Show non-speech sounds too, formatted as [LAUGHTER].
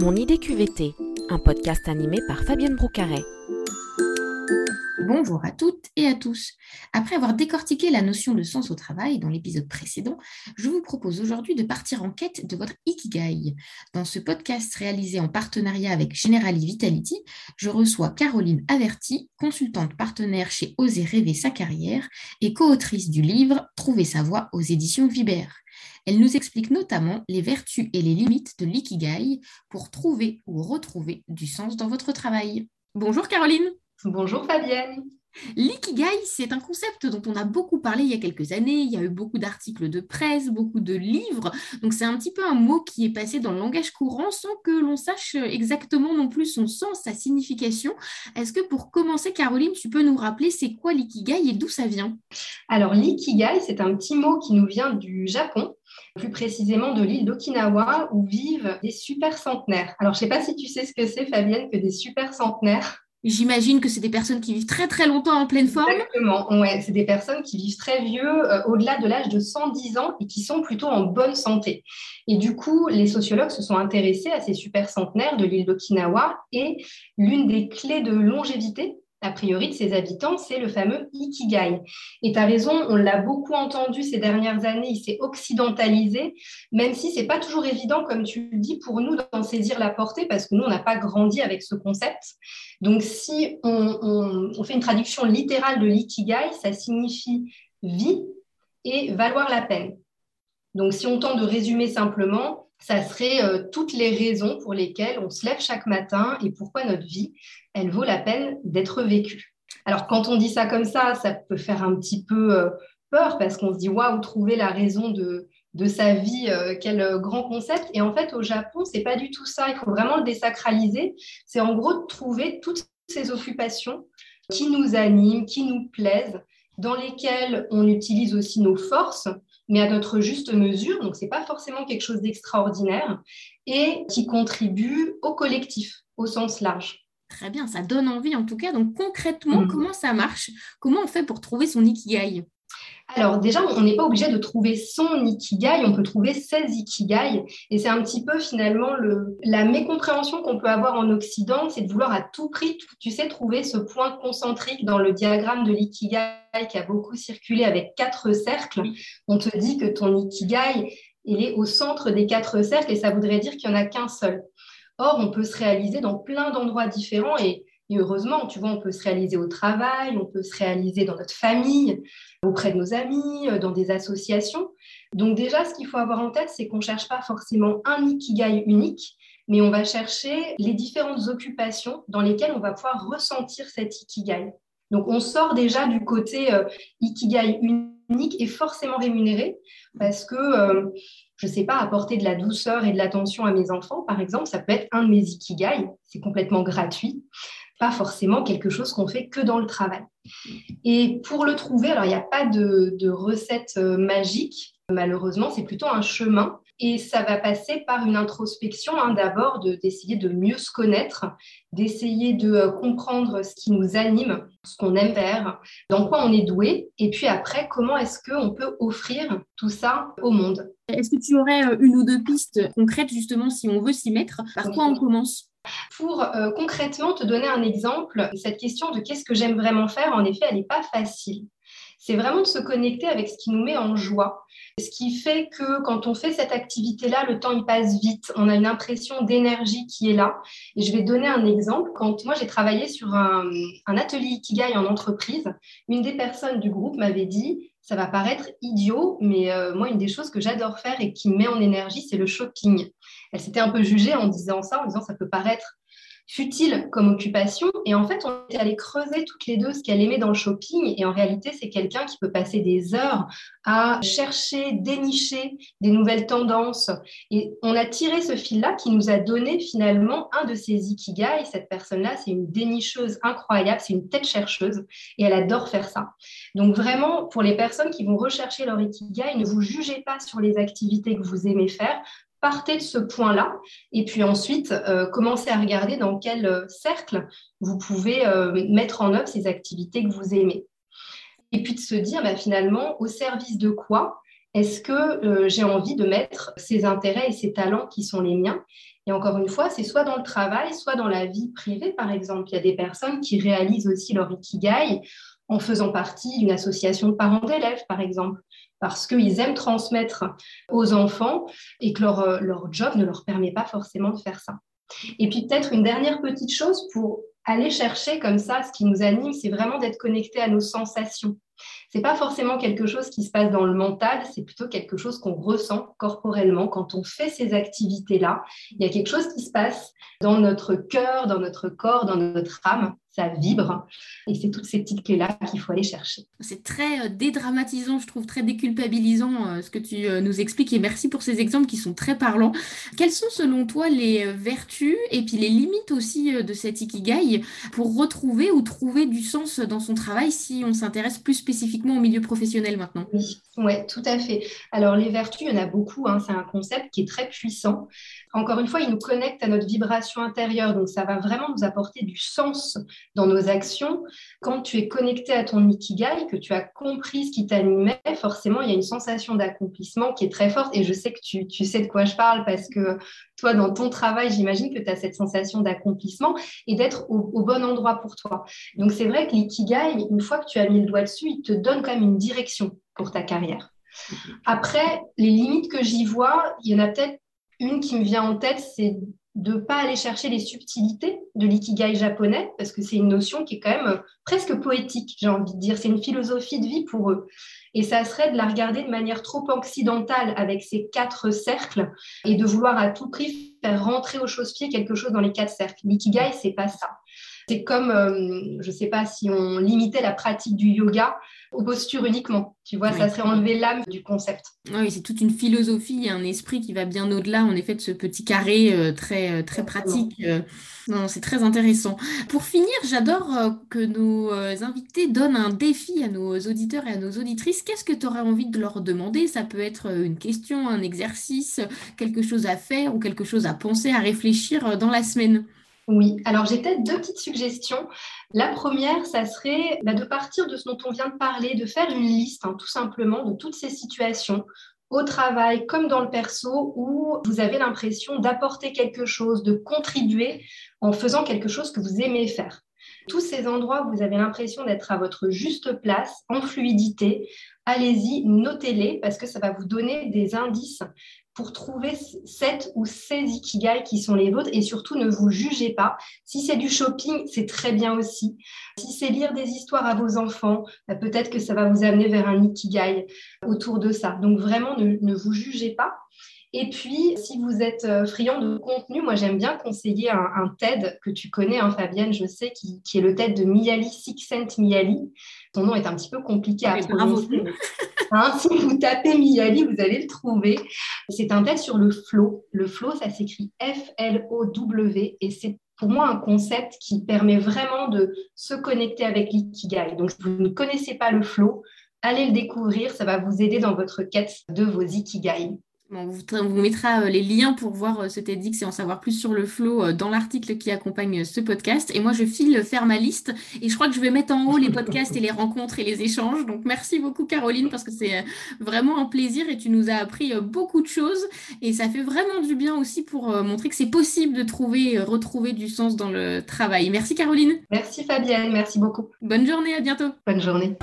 Mon idée QVT, un podcast animé par Fabienne Broucaret. Bonjour à toutes et à tous. Après avoir décortiqué la notion de sens au travail dans l'épisode précédent, je vous propose aujourd'hui de partir en quête de votre Ikigai. Dans ce podcast réalisé en partenariat avec Generali Vitality, je reçois Caroline Averti, consultante partenaire chez Oser rêver sa carrière et co-autrice du livre Trouver sa voie aux éditions Vibert. Elle nous explique notamment les vertus et les limites de l'ikigai pour trouver ou retrouver du sens dans votre travail. Bonjour Caroline Bonjour Fabienne. L'ikigai, c'est un concept dont on a beaucoup parlé il y a quelques années. Il y a eu beaucoup d'articles de presse, beaucoup de livres. Donc c'est un petit peu un mot qui est passé dans le langage courant sans que l'on sache exactement non plus son sens, sa signification. Est-ce que pour commencer, Caroline, tu peux nous rappeler c'est quoi l'ikigai et d'où ça vient? Alors l'ikigai, c'est un petit mot qui nous vient du Japon plus précisément de l'île d'Okinawa, où vivent des super centenaires. Alors, je ne sais pas si tu sais ce que c'est, Fabienne, que des super centenaires. J'imagine que c'est des personnes qui vivent très très longtemps en pleine forme. Exactement, c'est des personnes qui vivent très vieux, euh, au-delà de l'âge de 110 ans et qui sont plutôt en bonne santé. Et du coup, les sociologues se sont intéressés à ces super centenaires de l'île d'Okinawa et l'une des clés de longévité a priori de ses habitants, c'est le fameux Ikigai. Et tu as raison, on l'a beaucoup entendu ces dernières années, il s'est occidentalisé, même si c'est pas toujours évident, comme tu le dis, pour nous d'en saisir la portée, parce que nous, on n'a pas grandi avec ce concept. Donc, si on, fait une traduction littérale de l'Ikigai, ça signifie vie et valoir la peine. Donc, si on tente de résumer simplement, ça serait euh, toutes les raisons pour lesquelles on se lève chaque matin et pourquoi notre vie, elle vaut la peine d'être vécue. Alors quand on dit ça comme ça, ça peut faire un petit peu euh, peur parce qu'on se dit waouh, trouver la raison de, de sa vie, euh, quel grand concept. Et en fait, au Japon, c'est pas du tout ça. Il faut vraiment le désacraliser. C'est en gros de trouver toutes ces occupations qui nous animent, qui nous plaisent, dans lesquelles on utilise aussi nos forces, mais à notre juste mesure, donc ce n'est pas forcément quelque chose d'extraordinaire, et qui contribue au collectif, au sens large. Très bien, ça donne envie en tout cas. Donc concrètement, mm. comment ça marche? Comment on fait pour trouver son ikigai? Alors déjà, on n'est pas obligé de trouver son ikigai, on peut trouver ses ikigai. Et c'est un petit peu finalement le, la mécompréhension qu'on peut avoir en Occident, c'est de vouloir à tout prix, tu sais, trouver ce point concentrique dans le diagramme de l'ikigai qui a beaucoup circulé avec quatre cercles. On te dit que ton ikigai, il est au centre des quatre cercles et ça voudrait dire qu'il n'y en a qu'un seul. Or, on peut se réaliser dans plein d'endroits différents et et heureusement, tu vois, on peut se réaliser au travail, on peut se réaliser dans notre famille, auprès de nos amis, euh, dans des associations. Donc déjà, ce qu'il faut avoir en tête, c'est qu'on ne cherche pas forcément un ikigai unique, mais on va chercher les différentes occupations dans lesquelles on va pouvoir ressentir cet ikigai. Donc on sort déjà du côté euh, ikigai unique et forcément rémunéré, parce que, euh, je ne sais pas, apporter de la douceur et de l'attention à mes enfants, par exemple, ça peut être un de mes ikigai, c'est complètement gratuit pas forcément quelque chose qu'on fait que dans le travail. Et pour le trouver, alors il n'y a pas de, recette euh, magique, malheureusement, c'est plutôt un chemin. Et ça va passer par une introspection, hein, d'abord d'essayer de, mieux se connaître, d'essayer de euh, comprendre ce qui nous anime, ce qu'on aime faire, dans quoi on est doué, et puis après, comment est-ce qu'on peut offrir tout ça au monde? Est-ce que tu aurais euh, une ou deux pistes concrètes justement si on veut s'y mettre? Par quoi on commence? Pour euh, concrètement te donner un exemple, cette question de qu'est-ce que j'aime vraiment faire, en effet, elle n'est pas facile. C'est vraiment de se connecter avec ce qui nous met en joie, ce qui fait que quand on fait cette activité-là, le temps il passe vite, on a une impression d'énergie qui est là. Et je vais donner un exemple. Quand moi j'ai travaillé sur un, un atelier Ikigai en entreprise, une des personnes du groupe m'avait dit ça va paraître idiot, mais euh, moi, une des choses que j'adore faire et qui me met en énergie, c'est le shopping. Elle s'était un peu jugée en disant ça, en disant ça peut paraître futile comme occupation. Et en fait, on est allé creuser toutes les deux ce qu'elle aimait dans le shopping. Et en réalité, c'est quelqu'un qui peut passer des heures à chercher, dénicher des nouvelles tendances. Et on a tiré ce fil-là qui nous a donné finalement un de ses ikigai. Cette personne-là, c'est une dénicheuse incroyable, c'est une tête chercheuse et elle adore faire ça. Donc vraiment, pour les personnes qui vont rechercher leur ikigai, ne vous jugez pas sur les activités que vous aimez faire partez de ce point-là et puis ensuite euh, commencez à regarder dans quel euh, cercle vous pouvez euh, mettre en œuvre ces activités que vous aimez. Et puis de se dire bah, finalement au service de quoi Est-ce que j'ai envie de mettre ces intérêts et ces talents qui sont les miens? Et encore une fois, c'est soit dans le travail, soit dans la vie privée, par exemple. Il y a des personnes qui réalisent aussi leur ikigai en faisant partie d'une association de parents d'élèves, par exemple, parce qu'ils aiment transmettre aux enfants et que leur, euh, leur job ne leur permet pas forcément de faire ça. Et puis peut-être une dernière petite chose pour aller chercher comme ça, ce qui nous anime, c'est vraiment d'être connecté à nos sensations. C'est pas forcément quelque chose qui se passe dans le mental, c'est plutôt quelque chose qu'on ressent corporellement quand on fait ces activités-là. Il y a quelque chose qui se passe dans notre cœur, dans notre corps, dans notre âme ça vibre. Et c'est toutes ces petites clés-là qu'il faut aller chercher. C'est très euh, dédramatisant, je trouve, très déculpabilisant euh, ce que tu euh, nous expliques. Et merci pour ces exemples qui sont très parlants. Quelles sont selon toi les vertus et puis les limites aussi de cet ikigai pour retrouver ou trouver du sens dans son travail si on s'intéresse plus spécifiquement au milieu professionnel maintenant? Oui, ouais, tout à fait. Alors les vertus, il y en a beaucoup. Hein. C'est un concept qui est très puissant. Encore une fois, il nous connecte à notre vibration intérieure. Donc ça va vraiment nous apporter du sens dans nos actions, quand tu es connecté à ton ikigai, que tu as compris ce qui t'animait, forcément, il y a une sensation d'accomplissement qui est très forte. Et je sais que tu, sais de quoi je parle parce que toi, dans ton travail, j'imagine que tu as cette sensation d'accomplissement et d'être au, au, bon endroit pour toi. Donc, c'est vrai que l'ikigai, une fois que tu as mis le doigt dessus, il te donne quand même une direction pour ta carrière. Après, les limites que j'y vois, il y en a peut-être une qui me vient en tête, c'est de ne pas aller chercher les subtilités de l'ikigai japonais, parce que c'est une notion qui est quand même euh, presque poétique, j'ai envie de dire. C'est une philosophie de vie pour eux. Et ça serait de la regarder de manière trop occidentale avec ces quatre cercles et de vouloir à tout prix faire rentrer au chausse-pied quelque chose dans les quatre cercles. L'ikigai, c'est pas ça. C'est comme, euh, je ne sais pas si on limitait la pratique du yoga aux postures uniquement. Tu vois, ça serait enlever l'âme du concept. Oui, c'est toute une philosophie et un esprit qui va bien au-delà, en effet, de ce petit carré euh, très, euh, très pratique. non, c'est très intéressant. Pour finir, j'adore que nos invités donnent un défi à nos auditeurs et à nos auditrices. Qu'est-ce que tu aurais envie de leur demander? Ça peut être une question, un exercice, quelque chose à faire ou quelque chose à penser, à réfléchir dans la semaine. Oui, alors j'ai peut-être deux petites suggestions. La première, ça serait bah, de partir de ce dont on vient de parler, de faire une liste hein, tout simplement de toutes ces situations au travail comme dans le perso où vous avez l'impression d'apporter quelque chose, de contribuer en faisant quelque chose que vous aimez faire. Tous ces endroits où vous avez l'impression d'être à votre juste place, en fluidité, allez-y, notez-les parce que ça va vous donner des indices pour trouver 7 ou 16 ikigai qui sont les vôtres et surtout ne vous jugez pas. Si c'est du shopping, c'est très bien aussi. Si c'est lire des histoires à vos enfants, bah, peut-être que ça va vous amener vers un ikigai autour de ça. Donc vraiment, ne, vous jugez pas. Et puis, si vous êtes euh, friand de contenu, moi j'aime bien conseiller un, TED que tu connais, hein, Fabienne, je sais, qui, qui, est le TED de Miali, Sixcent Miali. Son nom est un petit peu compliqué à prononcer. [LAUGHS] Hein, si vous tapez Miali, vous allez le trouver. C'est un test sur le flow. Le flow, ça s'écrit F-L-O-W et c'est pour moi un concept qui permet vraiment de se connecter avec l'ikigai. Donc, si vous ne connaissez pas le flow, allez le découvrir. Ça va vous aider dans votre quête de vos ikigai on, vous, mettra euh, les liens pour voir euh, ce TEDx et en savoir plus sur le flow euh, dans l'article qui accompagne ce podcast. Et moi, je file faire ma liste et je crois que je vais mettre en haut les podcasts et les rencontres et les échanges. Donc, merci beaucoup, Caroline, parce que c'est vraiment un plaisir et tu nous as appris beaucoup de choses. Et ça fait vraiment du bien aussi pour montrer que c'est possible de trouver, retrouver du sens dans le travail. Merci, Caroline. Merci, Fabienne. Merci beaucoup. Bonne journée. À bientôt. Bonne journée.